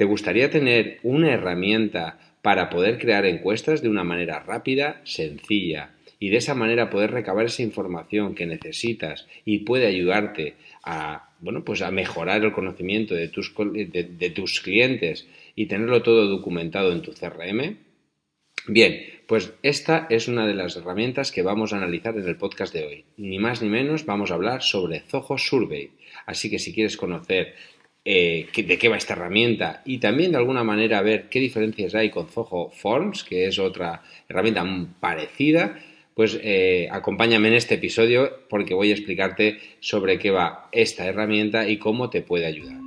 ¿Te gustaría tener una herramienta para poder crear encuestas de una manera rápida, sencilla y de esa manera poder recabar esa información que necesitas y puede ayudarte a, bueno, pues a mejorar el conocimiento de tus, de tus clientes y tenerlo todo documentado en tu CRM? Bien, pues esta es una de las herramientas que vamos a analizar en el podcast de hoy. Ni más ni menos vamos a hablar sobre Zoho Survey. Así que si quieres conocer eh, de qué va esta herramienta y también de alguna manera ver qué diferencias hay con Zoho Forms, que es otra herramienta parecida, pues eh, acompáñame en este episodio porque voy a explicarte sobre qué va esta herramienta y cómo te puede ayudar.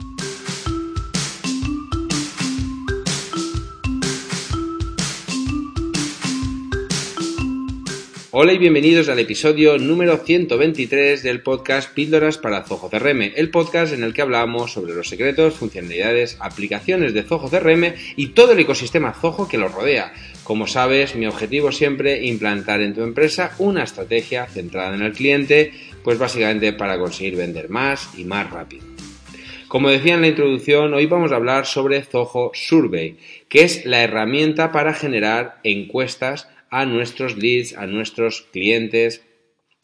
Hola y bienvenidos al episodio número 123 del podcast Píldoras para Zoho CRM, el podcast en el que hablamos sobre los secretos, funcionalidades, aplicaciones de Zoho CRM y todo el ecosistema Zoho que lo rodea. Como sabes, mi objetivo siempre implantar en tu empresa una estrategia centrada en el cliente, pues básicamente para conseguir vender más y más rápido. Como decía en la introducción, hoy vamos a hablar sobre Zoho Survey, que es la herramienta para generar encuestas a nuestros leads, a nuestros clientes,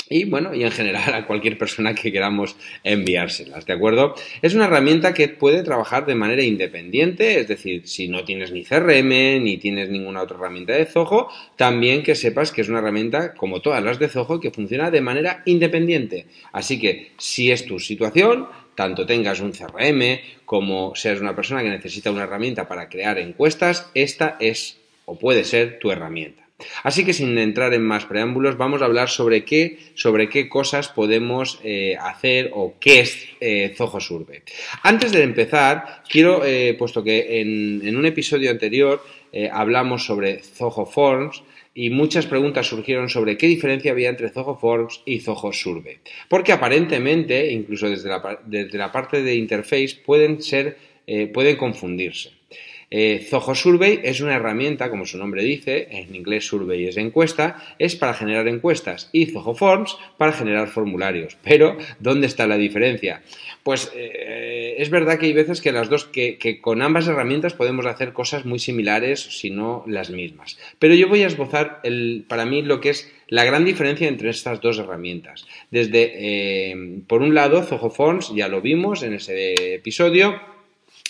y bueno, y en general a cualquier persona que queramos enviárselas, ¿de acuerdo? Es una herramienta que puede trabajar de manera independiente, es decir, si no tienes ni CRM ni tienes ninguna otra herramienta de Zoho, también que sepas que es una herramienta como todas las de Zoho que funciona de manera independiente. Así que si es tu situación, tanto tengas un CRM como seas una persona que necesita una herramienta para crear encuestas, esta es o puede ser tu herramienta. Así que sin entrar en más preámbulos, vamos a hablar sobre qué, sobre qué cosas podemos eh, hacer o qué es eh, Zoho Survey. Antes de empezar, quiero, eh, puesto que en, un episodio anterior hablamos sobre Zoho Forms, y muchas preguntas surgieron sobre qué diferencia había entre Zoho Forms y Zoho Survey. Porque aparentemente, incluso desde la, desde la parte de interface, pueden ser, pueden confundirse. Eh, Zoho Survey es una herramienta, como su nombre dice, en inglés survey es encuesta, es para generar encuestas y Zoho Forms para generar formularios. Pero, ¿dónde está la diferencia? Pues eh, es verdad que hay veces que las dos, que, con ambas herramientas podemos hacer cosas muy similares, si no las mismas. Pero yo voy a esbozar el, para mí lo que es la gran diferencia entre estas dos herramientas. Desde, eh, por un lado, Zoho Forms, ya lo vimos en ese episodio,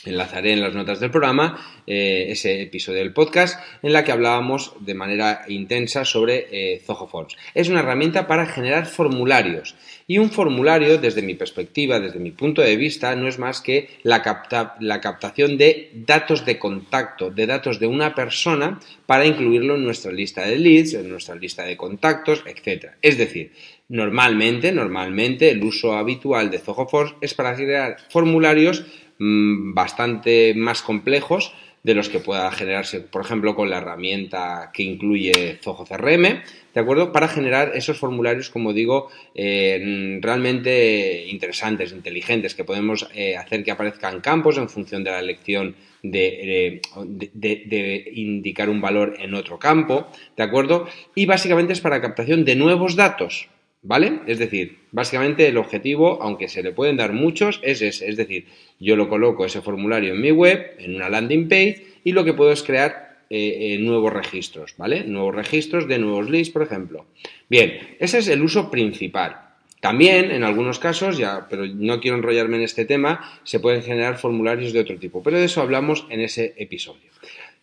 enlazaré en las notas del programa eh, ese episodio del podcast en la que hablábamos de manera intensa sobre eh, Zoho Forms. Es una herramienta para generar formularios y un formulario, desde mi perspectiva, desde mi punto de vista, no es más que la, captación de datos de contacto, de datos de una persona para incluirlo en nuestra lista de leads, en nuestra lista de contactos, etc. Es decir, Normalmente, normalmente, el uso habitual de Zoho Forms es para crear formularios Mm, bastante más complejos de los que pueda generarse, por ejemplo, con la herramienta que incluye Zoho CRM, ¿de acuerdo? Para generar esos formularios, como digo, eh, realmente interesantes, inteligentes, que podemos eh, hacer que aparezcan campos en función de la elección de, de, indicar un valor en otro campo, ¿de acuerdo? Y básicamente es para captación de nuevos datos, ¿Vale? Es decir, básicamente el objetivo, aunque se le pueden dar muchos, es ese. Es decir, yo lo coloco ese formulario en mi web, en una landing page, y lo que puedo es crear eh, eh, nuevos registros, ¿vale? Nuevos registros de nuevos leads, por ejemplo. Bien, ese es el uso principal. También, en algunos casos, ya, pero no quiero enrollarme en este tema, se pueden generar formularios de otro tipo, pero de eso hablamos en ese episodio.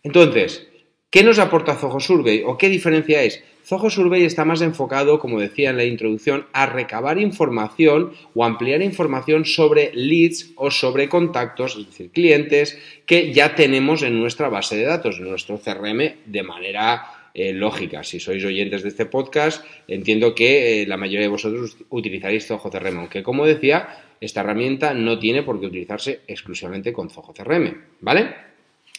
Entonces, ¿qué nos aporta Zoho Survey o qué diferencia es? Zoho Survey está más enfocado, como decía en la introducción, a recabar información o ampliar información sobre leads o sobre contactos, es decir, clientes que ya tenemos en nuestra base de datos, en nuestro CRM, de manera eh, lógica. Si sois oyentes de este podcast, entiendo que eh, la mayoría de vosotros utilizaréis Zoho CRM, aunque como decía, esta herramienta no tiene por qué utilizarse exclusivamente con Zoho CRM, ¿vale?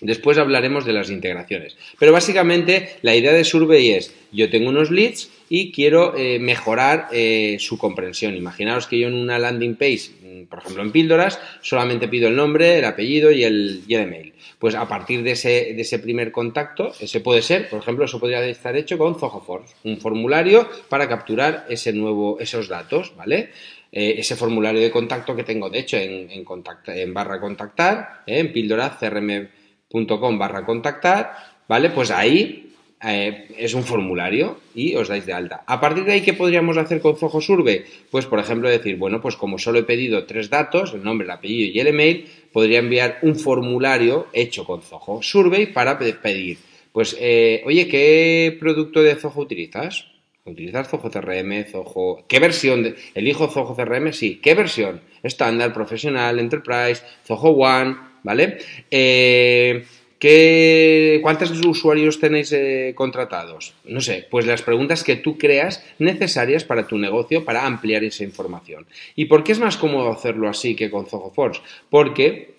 Después hablaremos de las integraciones. Pero básicamente la idea de Survey es, yo tengo unos leads y quiero eh, mejorar eh, su comprensión. Imaginaos que yo en una landing page, mm, por ejemplo en píldoras, solamente pido el nombre, el apellido y el, email. Pues a partir de ese, primer contacto, ese puede ser, por ejemplo, eso podría estar hecho con Zoho Forms, un formulario para capturar ese nuevo, esos datos, ¿vale? Eh, ese formulario de contacto que tengo, de hecho, en, en, en barra contactar, en píldora CRM com barra contactar, ¿vale? Pues ahí eh, es un formulario y os dais de alta. A partir de ahí, ¿qué podríamos hacer con Zoho Survey? Pues, por ejemplo, decir, bueno, pues como solo he pedido tres datos, el nombre, el apellido y el email, podría enviar un formulario hecho con Zoho Survey para pedir, pues, eh, oye, ¿qué producto de Zoho utilizas? ¿Utilizas Zoho CRM? Zoho... ¿Qué versión? De... ¿Elijo Zoho CRM? Sí. ¿Qué versión? Estándar, profesional, enterprise, Zoho One, ¿vale? Eh, ¿qué, ¿Cuántos usuarios tenéis eh, contratados? No sé, pues las preguntas que tú creas necesarias para tu negocio para ampliar esa información. ¿Y por qué es más cómodo hacerlo así que con Zoho Force? Porque,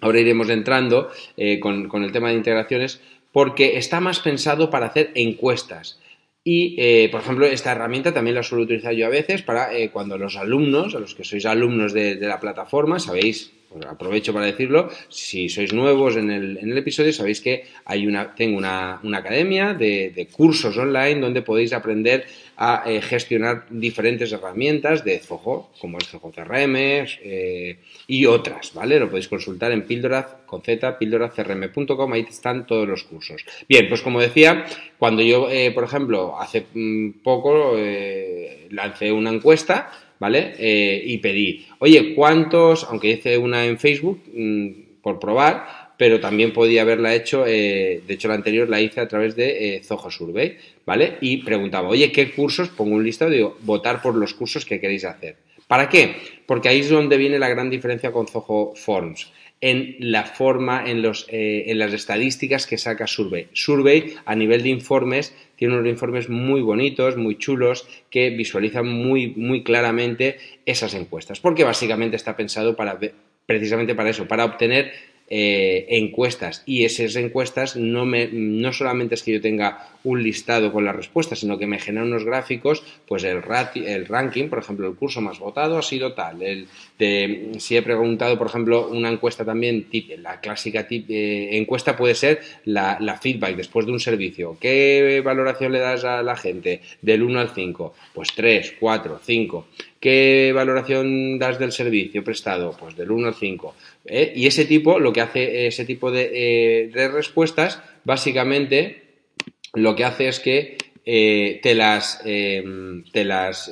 ahora iremos entrando eh, con, el tema de integraciones, porque está más pensado para hacer encuestas. Y, por ejemplo, esta herramienta también la suelo utilizar yo a veces para cuando los alumnos, a los que sois alumnos de la plataforma, sabéis aprovecho para decirlo, si sois nuevos en el, en el episodio, sabéis que hay una, tengo una, academia de, cursos online donde podéis aprender a eh, gestionar diferentes herramientas de Zoho, como es Zoho CRM eh, y otras, ¿vale? Lo podéis consultar en píldora con z, ahí están todos los cursos. Bien, pues como decía, cuando yo, eh, por ejemplo, hace mm, poco lancé una encuesta, ¿vale? Eh, y pedí, oye, ¿cuántos? Aunque hice una en Facebook mm, por probar, pero también podía haberla hecho, eh, de hecho la anterior la hice a través de eh, Zoho Survey, ¿vale? Y preguntaba, oye, ¿qué cursos? Pongo un listado digo, votar por los cursos que queréis hacer. ¿Para qué? Porque ahí es donde viene la gran diferencia con Zoho Forms en la forma, en, los, en las estadísticas que saca Survey. Survey, a nivel de informes, tiene unos informes muy bonitos, muy chulos, que visualizan muy, muy claramente esas encuestas, porque básicamente está pensado para, precisamente para eso, para obtener eh, encuestas y esas encuestas no, me, no solamente es que yo tenga un listado con las respuestas, sino que me generan unos gráficos, pues el, el ranking, por ejemplo, el curso más votado ha sido tal, el de, si he preguntado, por ejemplo, una encuesta también, la clásica eh, encuesta puede ser la, la, feedback después de un servicio, ¿qué valoración le das a la gente? Del 1 al 5, pues 3, 4, 5. ¿Qué valoración das del servicio prestado? Pues del 1 al 5. ¿eh? Y ese tipo, lo que hace ese tipo de, eh, respuestas, básicamente lo que hace es que eh, te las, te las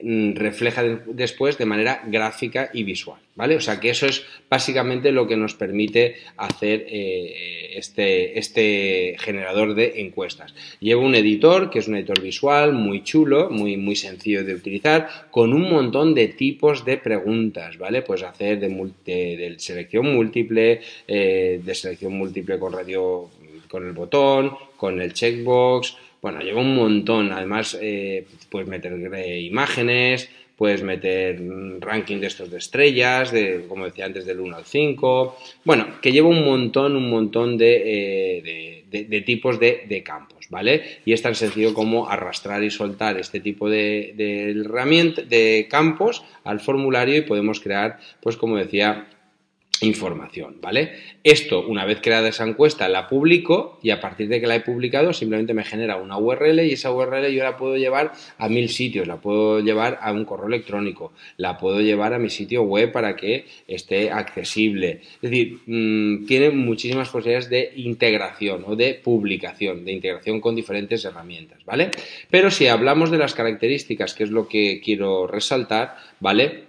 Mm, refleja después de manera gráfica y visual, ¿vale? O sea que eso es básicamente lo que nos permite hacer eh, este, este generador de encuestas. Lleva un editor que es un editor visual muy chulo, muy, muy sencillo de utilizar, con un montón de tipos de preguntas, ¿vale? Puedes hacer de, selección múltiple, eh, de selección múltiple con radio, con el botón, con el checkbox, bueno, lleva un montón. Además, eh, puedes meter imágenes, puedes meter ranking de estos de estrellas, de, como decía antes, del 1 al 5. Bueno, que lleva un montón, un montón de, eh, tipos de, campos, ¿vale? Y es tan sencillo como arrastrar y soltar este tipo de, herramientas, de campos al formulario y podemos crear, pues como decía, información, ¿vale? Esto, una vez creada esa encuesta, la publico y a partir de que la he publicado simplemente me genera una URL y esa URL yo la puedo llevar a mil sitios, la puedo llevar a un correo electrónico, la puedo llevar a mi sitio web para que esté accesible. Es decir, mm, tiene muchísimas posibilidades de integración o de publicación, de integración con diferentes herramientas, ¿vale? Pero si hablamos de las características, que es lo que quiero resaltar, ¿vale?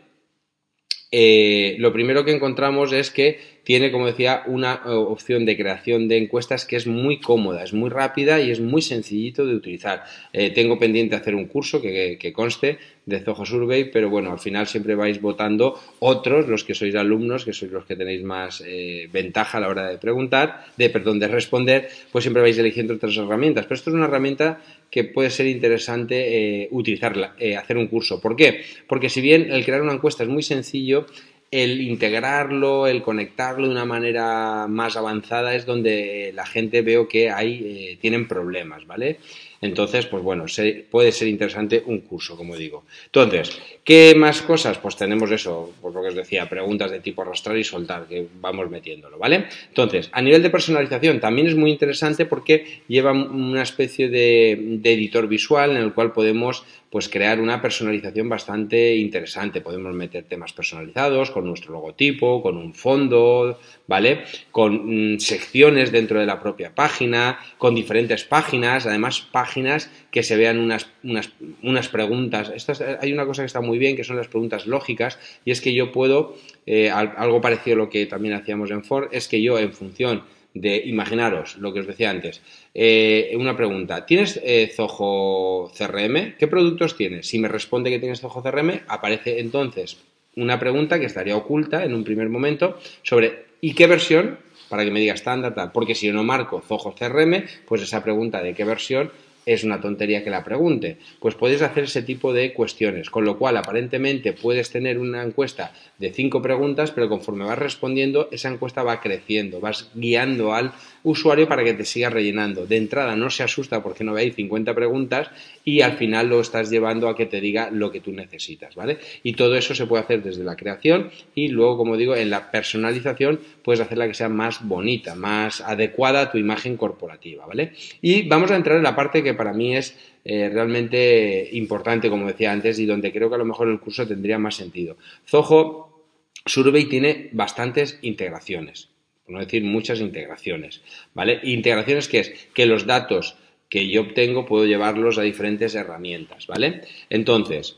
Eh, lo primero que encontramos es que tiene, como decía, una eh, opción de creación de encuestas que es muy cómoda, es muy rápida y es muy sencillito de utilizar. Eh, tengo pendiente hacer un curso que, conste de Zoho Survey, pero bueno, al final siempre vais votando otros, los que sois alumnos, que sois los que tenéis más ventaja a la hora de preguntar, de, perdón, de responder, pues siempre vais eligiendo otras herramientas. Pero esto es una herramienta que puede ser interesante eh, utilizarla, eh, hacer un curso. ¿Por qué? Porque si bien el crear una encuesta es muy sencillo, el integrarlo, el conectarlo de una manera más avanzada es donde la gente veo que hay, eh, tienen problemas, ¿vale? Entonces, pues bueno, puede ser interesante un curso, como digo. Entonces, ¿qué más cosas? Pues tenemos eso, por lo que os decía, preguntas de tipo arrastrar y soltar, que vamos metiéndolo, ¿vale? Entonces, a nivel de personalización también es muy interesante porque lleva una especie de editor visual en el cual podemos pues crear una personalización bastante interesante. Podemos meter temas personalizados con nuestro logotipo, con un fondo, ¿vale? Con mm, secciones dentro de la propia página, con diferentes páginas, además páginas que se vean unas, unas, unas preguntas. hay una cosa que está muy bien, que son las preguntas lógicas, y es que yo puedo, eh, algo parecido a lo que también hacíamos en Ford, es que yo en función de, imaginaros lo que os decía antes, eh, una pregunta, ¿tienes eh, Zoho CRM? ¿Qué productos tienes? Si me responde que tienes Zoho CRM, aparece entonces una pregunta que estaría oculta en un primer momento sobre ¿y qué versión? Para que me diga estándar, tal. Porque si yo no marco Zoho CRM, pues esa pregunta de qué versión es una tontería que la pregunte. Pues puedes hacer ese tipo de cuestiones, con lo cual aparentemente puedes tener una encuesta de cinco preguntas, pero conforme vas respondiendo, esa encuesta va creciendo, vas guiando al usuario para que te siga rellenando. De entrada no se asusta porque no veis 50 preguntas y al final lo estás llevando a que te diga lo que tú necesitas, ¿vale? Y todo eso se puede hacer desde la creación y luego, como digo, en la personalización puedes hacerla que sea más bonita, más adecuada a tu imagen corporativa, ¿vale? Y vamos a entrar en la parte que para mí es eh, realmente importante, como decía antes, y donde creo que a lo mejor el curso tendría más sentido. Zoho Survey tiene bastantes integraciones, por no decir muchas integraciones, ¿vale? Integraciones que es que los datos que yo obtengo puedo llevarlos a diferentes herramientas, ¿vale? Entonces,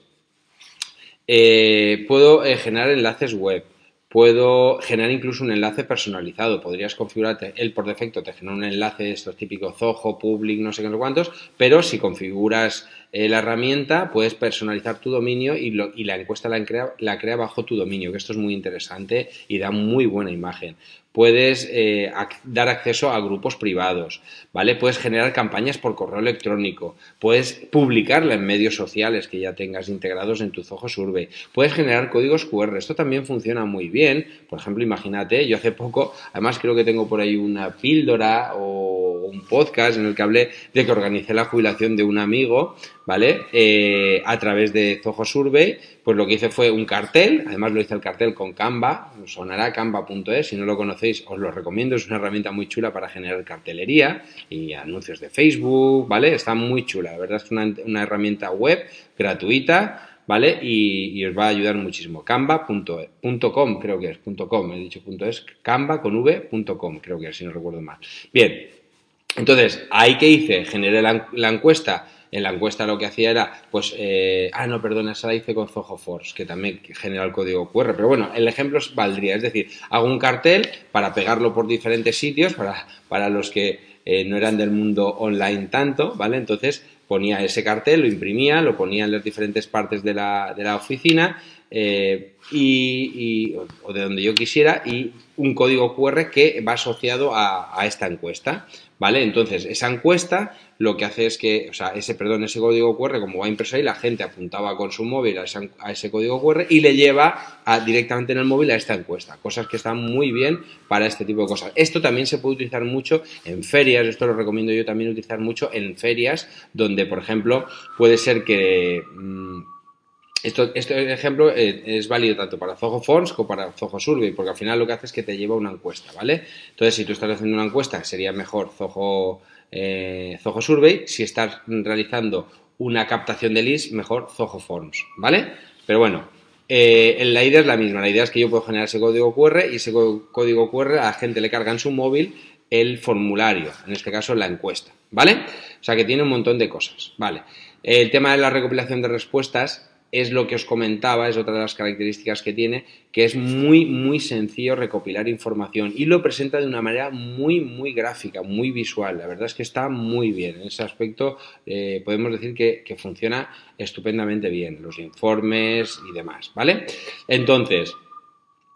eh, puedo eh, generar enlaces web, puedo generar incluso un enlace personalizado. Podrías configurarte, él por defecto te genera un enlace de estos típicos Zoho, Public, no sé qué, no cuántos, pero si configuras eh, la herramienta, puedes personalizar tu dominio y, la encuesta la crea, la crea bajo tu dominio, que esto es muy interesante y da muy buena imagen puedes eh, dar acceso a grupos privados, ¿vale? Puedes generar campañas por correo electrónico, puedes publicarla en medios sociales que ya tengas integrados en tu Zoho Survey, puedes generar códigos QR, esto también funciona muy bien, por ejemplo, imagínate, yo hace poco, además creo que tengo por ahí una píldora o un podcast en el que hablé de que organicé la jubilación de un amigo, ¿vale? Eh, a través de Zoho Survey, pues lo que hice fue un cartel, además lo hice el cartel con Canva, sonará canva.es, si no lo conocéis os lo recomiendo, es una herramienta muy chula para generar cartelería y anuncios de Facebook, ¿vale? Está muy chula, la verdad es una, una herramienta web gratuita, ¿vale? Y, os va a ayudar muchísimo. Canva.com, creo que es, .com, he dicho punto .es, canva con v.com, creo que es, si no recuerdo mal. Bien, entonces, ahí que hice, generé la encuesta. En la encuesta lo que hacía era, pues, eh, ah, no, perdona, esa la hice con Zoho Force, que también genera el código QR, pero bueno, el ejemplo valdría, es decir, hago un cartel para pegarlo por diferentes sitios, para, para los que eh, no eran del mundo online tanto, ¿vale? Entonces ponía ese cartel, lo imprimía, lo ponía en las diferentes partes de la, de la oficina eh, y, o de donde yo quisiera y un código QR que va asociado a, esta encuesta, ¿vale? Entonces, esa encuesta lo que hace es que, o sea, ese, perdón, ese código QR, como va impreso ahí, la gente apuntaba con su móvil a, ese código QR y le lleva directamente en el móvil a esta encuesta. Cosas que están muy bien para este tipo de cosas. Esto también se puede utilizar mucho en ferias, esto lo recomiendo yo también utilizar mucho en ferias, donde, por ejemplo, puede ser que... Mm, esto, este ejemplo eh, es válido tanto para Zoho Forms como para Zoho Survey, porque al final lo que hace es que te lleva una encuesta, ¿vale? Entonces, si tú estás haciendo una encuesta, sería mejor Zoho eh, Survey. Si estás realizando una captación de leads, mejor Zoho Forms, ¿vale? Pero bueno, eh, la idea es la misma. La idea es que yo puedo generar ese código QR y ese código QR a la gente le carga en su móvil el formulario, en este caso la encuesta, ¿vale? O sea que tiene un montón de cosas, ¿vale? El tema de la recopilación de respuestas es lo que os comentaba, es otra de las características que tiene, que es muy, muy sencillo recopilar información y lo presenta de una manera muy, muy gráfica, muy visual. La verdad es que está muy bien. En ese aspecto eh, podemos decir que, que, funciona estupendamente bien, los informes y demás, ¿vale? Entonces,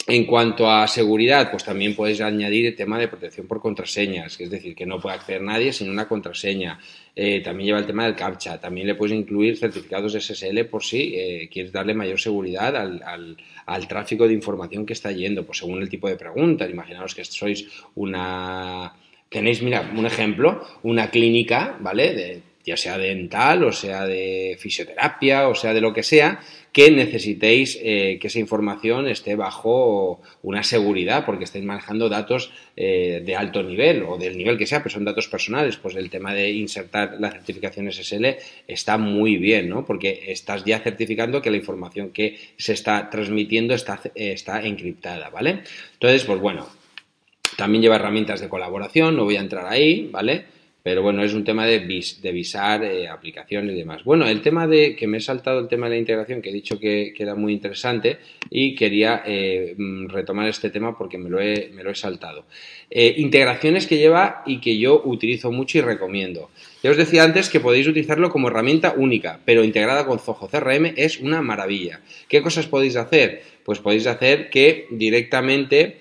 En cuanto a seguridad, pues también puedes añadir el tema de protección por contraseñas, es decir, que no puede acceder nadie sin una contraseña. Eh, también lleva el tema del CAPTCHA. También le puedes incluir certificados SSL por si eh, quieres darle mayor seguridad al, al, tráfico de información que está yendo, pues según el tipo de preguntas. Imaginaos que sois una... Tenéis, mira, un ejemplo, una clínica, ¿vale? De, ya sea dental o sea de fisioterapia o sea de lo que sea, que necesitéis eh, que esa información esté bajo una seguridad porque estáis manejando datos eh, de alto nivel o del nivel que sea, pero son datos personales, pues el tema de insertar la certificación SSL está muy bien, ¿no? Porque estás ya certificando que la información que se está transmitiendo está, está encriptada, ¿vale? Entonces, pues bueno, también lleva herramientas de colaboración, no voy a entrar ahí, ¿vale? Pero bueno, es un tema de, visar eh, aplicaciones y demás. Bueno, el tema de que me he saltado el tema de la integración, que he dicho que, era muy interesante y quería eh, mm, retomar este tema porque me lo he, me lo he saltado. Eh, integraciones que lleva y que yo utilizo mucho y recomiendo. Ya os decía antes que podéis utilizarlo como herramienta única, pero integrada con Zoho CRM es una maravilla. ¿Qué cosas podéis hacer? Pues podéis hacer que directamente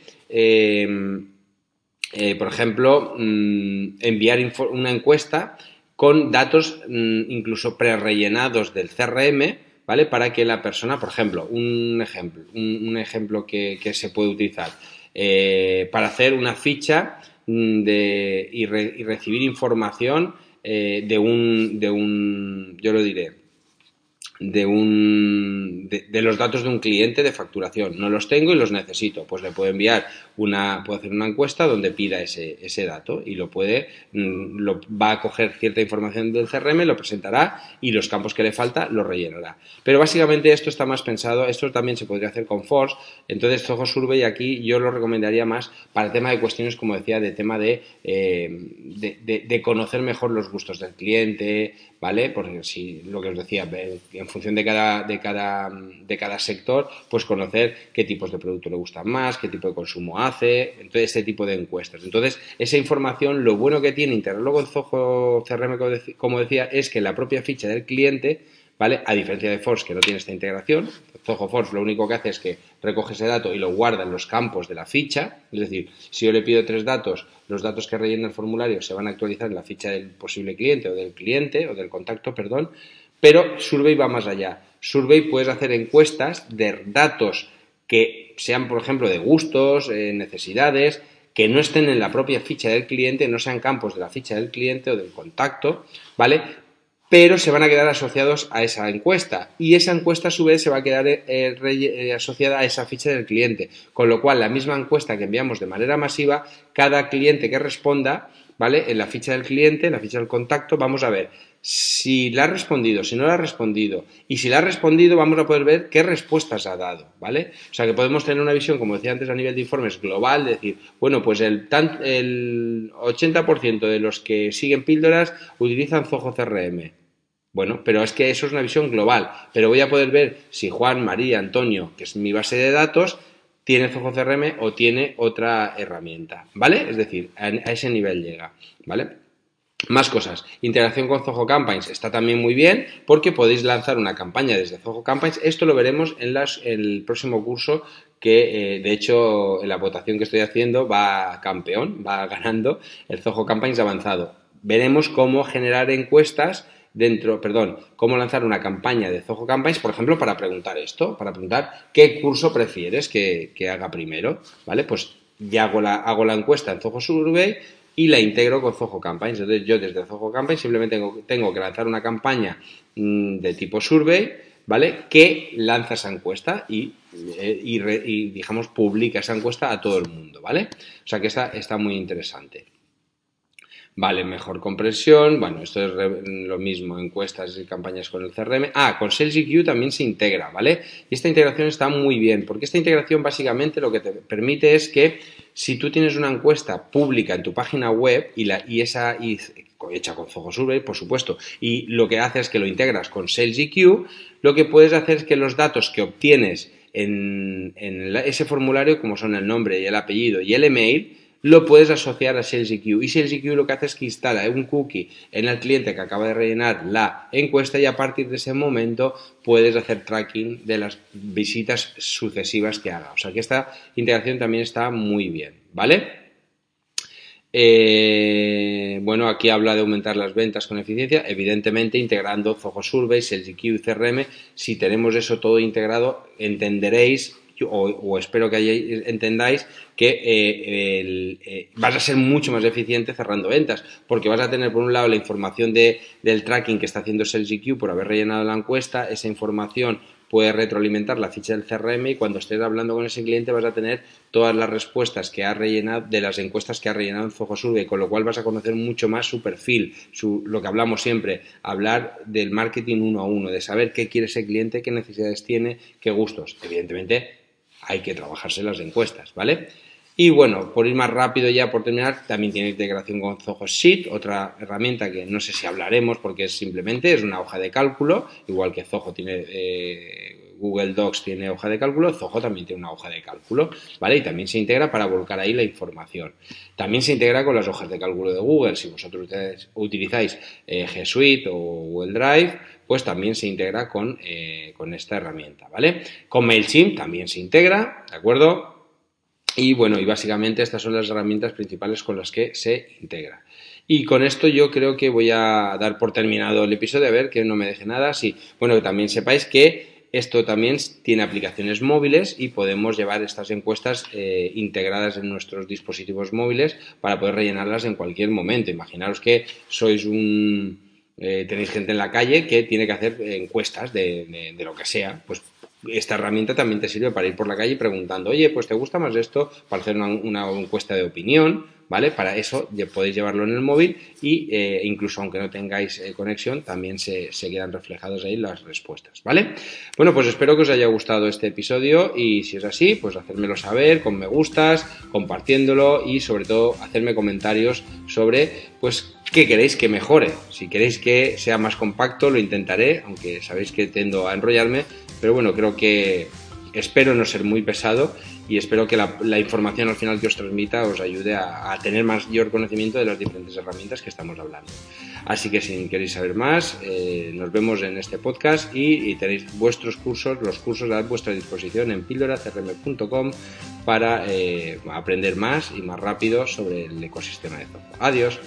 eh, por ejemplo, mm, enviar una encuesta con datos mm, incluso prerellenados del CRM, ¿vale? Para que la persona, por ejemplo, un ejemplo, un, ejemplo que, se puede utilizar, eh, para hacer una ficha mm, de, y, recibir información eh, de, un, de un, yo lo diré, de, un, de, los datos de un cliente de facturación. No los tengo y los necesito. Pues le puedo enviar una, puedo hacer una encuesta donde pida ese, ese dato y lo puede, mm, lo, va a coger cierta información del CRM, lo presentará y los campos que le falta los rellenará. Pero básicamente esto está más pensado, esto también se podría hacer con Force. Entonces, Zoho Survey aquí yo lo recomendaría más para el tema de cuestiones, como decía, de tema de, eh, de, conocer mejor los gustos del cliente, ¿vale? Porque si lo que os decía, en función de cada, sector, pues conocer qué tipos de producto le gustan más, qué tipo de consumo hace, entonces este tipo de encuestas. Entonces, esa información, lo bueno que tiene integrarlo con Zoho CRM, como decía, es que la propia ficha del cliente ¿vale? A diferencia de Force, que no tiene esta integración, Zoho Force lo único que hace es que recoge ese dato y lo guarda en los campos de la ficha, es decir, si yo le pido tres datos, los datos que rellena el formulario se van a actualizar en la ficha del posible cliente o del cliente o del contacto, perdón, pero Survey va más allá. Survey puedes hacer encuestas de datos que sean, por ejemplo, de gustos, eh, necesidades, que no estén en la propia ficha del cliente, no sean campos de la ficha del cliente o del contacto, ¿vale? pero se van a quedar asociados a esa encuesta y esa encuesta a su vez se va a quedar eh, eh, asociada a esa ficha del cliente, con lo cual la misma encuesta que enviamos de manera masiva, cada cliente que responda, ¿vale? En la ficha del cliente, en la ficha del contacto, vamos a ver si la ha respondido, si no la ha respondido y si la ha respondido vamos a poder ver qué respuestas ha dado, ¿vale? O sea que podemos tener una visión, como decía antes a nivel de informes global, decir, bueno, pues el, el 80% de los que siguen píldoras utilizan Zoho CRM, bueno, pero es que eso es una visión global. Pero voy a poder ver si Juan, María, Antonio, que es mi base de datos, tiene Zoho CRM o tiene otra herramienta, ¿vale? Es decir, a ese nivel llega, ¿vale? Más cosas. Integración con Zoho Campaigns está también muy bien porque podéis lanzar una campaña desde Zoho Campaigns. Esto lo veremos en, el próximo curso que, eh, de hecho, en la votación que estoy haciendo va campeón, va ganando el Zoho Campaigns avanzado. Veremos cómo generar encuestas dentro, perdón, cómo lanzar una campaña de Zoho Campaigns, por ejemplo, para preguntar esto, para preguntar qué curso prefieres que, haga primero, ¿vale? Pues ya hago la, hago la encuesta en Zoho Survey y la integro con Zoho Campaigns. Entonces yo desde Zoho Campaigns simplemente tengo, que lanzar una campaña mm, de tipo survey, ¿vale? Que lanza esa encuesta y, eh, y, digamos, publica esa encuesta a todo el mundo, ¿vale? O sea que esta está muy interesante. Vale, mejor compresión. Bueno, esto es lo mismo, encuestas y campañas con el CRM. Ah, con SalesIQ también se integra, ¿vale? Y esta integración está muy bien, porque esta integración básicamente lo que te permite es que si tú tienes una encuesta pública en tu página web y, la, y esa y, hecha con Zoho Survey, por supuesto, y lo que hace es que lo integras con SalesIQ, lo que puedes hacer es que los datos que obtienes en, en ese formulario, como son el nombre y el apellido y el email, lo puedes asociar a SalesIQ. Y SalesIQ lo que hace es que instala un cookie en el cliente que acaba de rellenar la encuesta y a partir de ese momento puedes hacer tracking de las visitas sucesivas que haga. O sea que esta integración también está muy bien, ¿vale? Eh, bueno, aquí habla de aumentar las ventas con eficiencia, evidentemente integrando Zoho Survey, SalesIQ y CRM. Si tenemos eso todo integrado, entenderéis o, espero que entendáis que eh, eh, vas a ser mucho más eficiente cerrando ventas, porque vas a tener por un lado la información de, del tracking que está haciendo SalesIQ por haber rellenado la encuesta, esa información puede retroalimentar la ficha del CRM y cuando estés hablando con ese cliente vas a tener todas las respuestas que ha rellenado de las encuestas que ha rellenado en Zoho Survey, con lo cual vas a conocer mucho más su perfil, su, lo que hablamos siempre, hablar del marketing uno a uno, de saber qué quiere ese cliente, qué necesidades tiene, qué gustos. Evidentemente, hay que trabajarse las encuestas, ¿vale? Y bueno, por ir más rápido ya, por terminar, también tiene integración con Zoho Sheet, otra herramienta que no sé si hablaremos porque es simplemente es una hoja de cálculo, igual que Zoho tiene eh, Google Docs tiene hoja de cálculo, Zoho también tiene una hoja de cálculo, ¿vale? Y también se integra para volcar ahí la información. También se integra con las hojas de cálculo de Google. Si vosotros utilizáis eh, G Suite o Google Drive, pues también se integra con, eh, con esta herramienta, ¿vale? Con MailChimp también se integra, ¿de acuerdo? Y bueno, y básicamente estas son las herramientas principales con las que se integra. Y con esto yo creo que voy a dar por terminado el episodio, a ver que no me deje nada. Sí, bueno, que también sepáis que esto también tiene aplicaciones móviles y podemos llevar estas encuestas eh, integradas en nuestros dispositivos móviles para poder rellenarlas en cualquier momento. Imaginaros que sois un, eh, tenéis gente en la calle que tiene que hacer encuestas de, de, lo que sea, pues esta herramienta también te sirve para ir por la calle preguntando, oye, pues te gusta más esto, para hacer una, encuesta de opinión, ¿vale? Para eso podéis llevarlo en el móvil y eh, incluso aunque no tengáis eh, conexión, también se, quedan reflejados ahí las respuestas, ¿vale? Bueno, pues espero que os haya gustado este episodio y si es así, pues hacérmelo saber con me gustas, compartiéndolo y sobre todo hacerme comentarios sobre, pues, qué queréis que mejore. Si queréis que sea más compacto, lo intentaré, aunque sabéis que tendo a enrollarme, pero bueno, creo que espero no ser muy pesado y espero que la, información al final que os transmita os ayude a, tener mayor conocimiento de las diferentes herramientas que estamos hablando. Así que si queréis saber más, eh, nos vemos en este podcast y, tenéis vuestros cursos, los cursos a vuestra disposición en píldoracrm.com para eh, aprender más y más rápido sobre el ecosistema de todo. Adiós.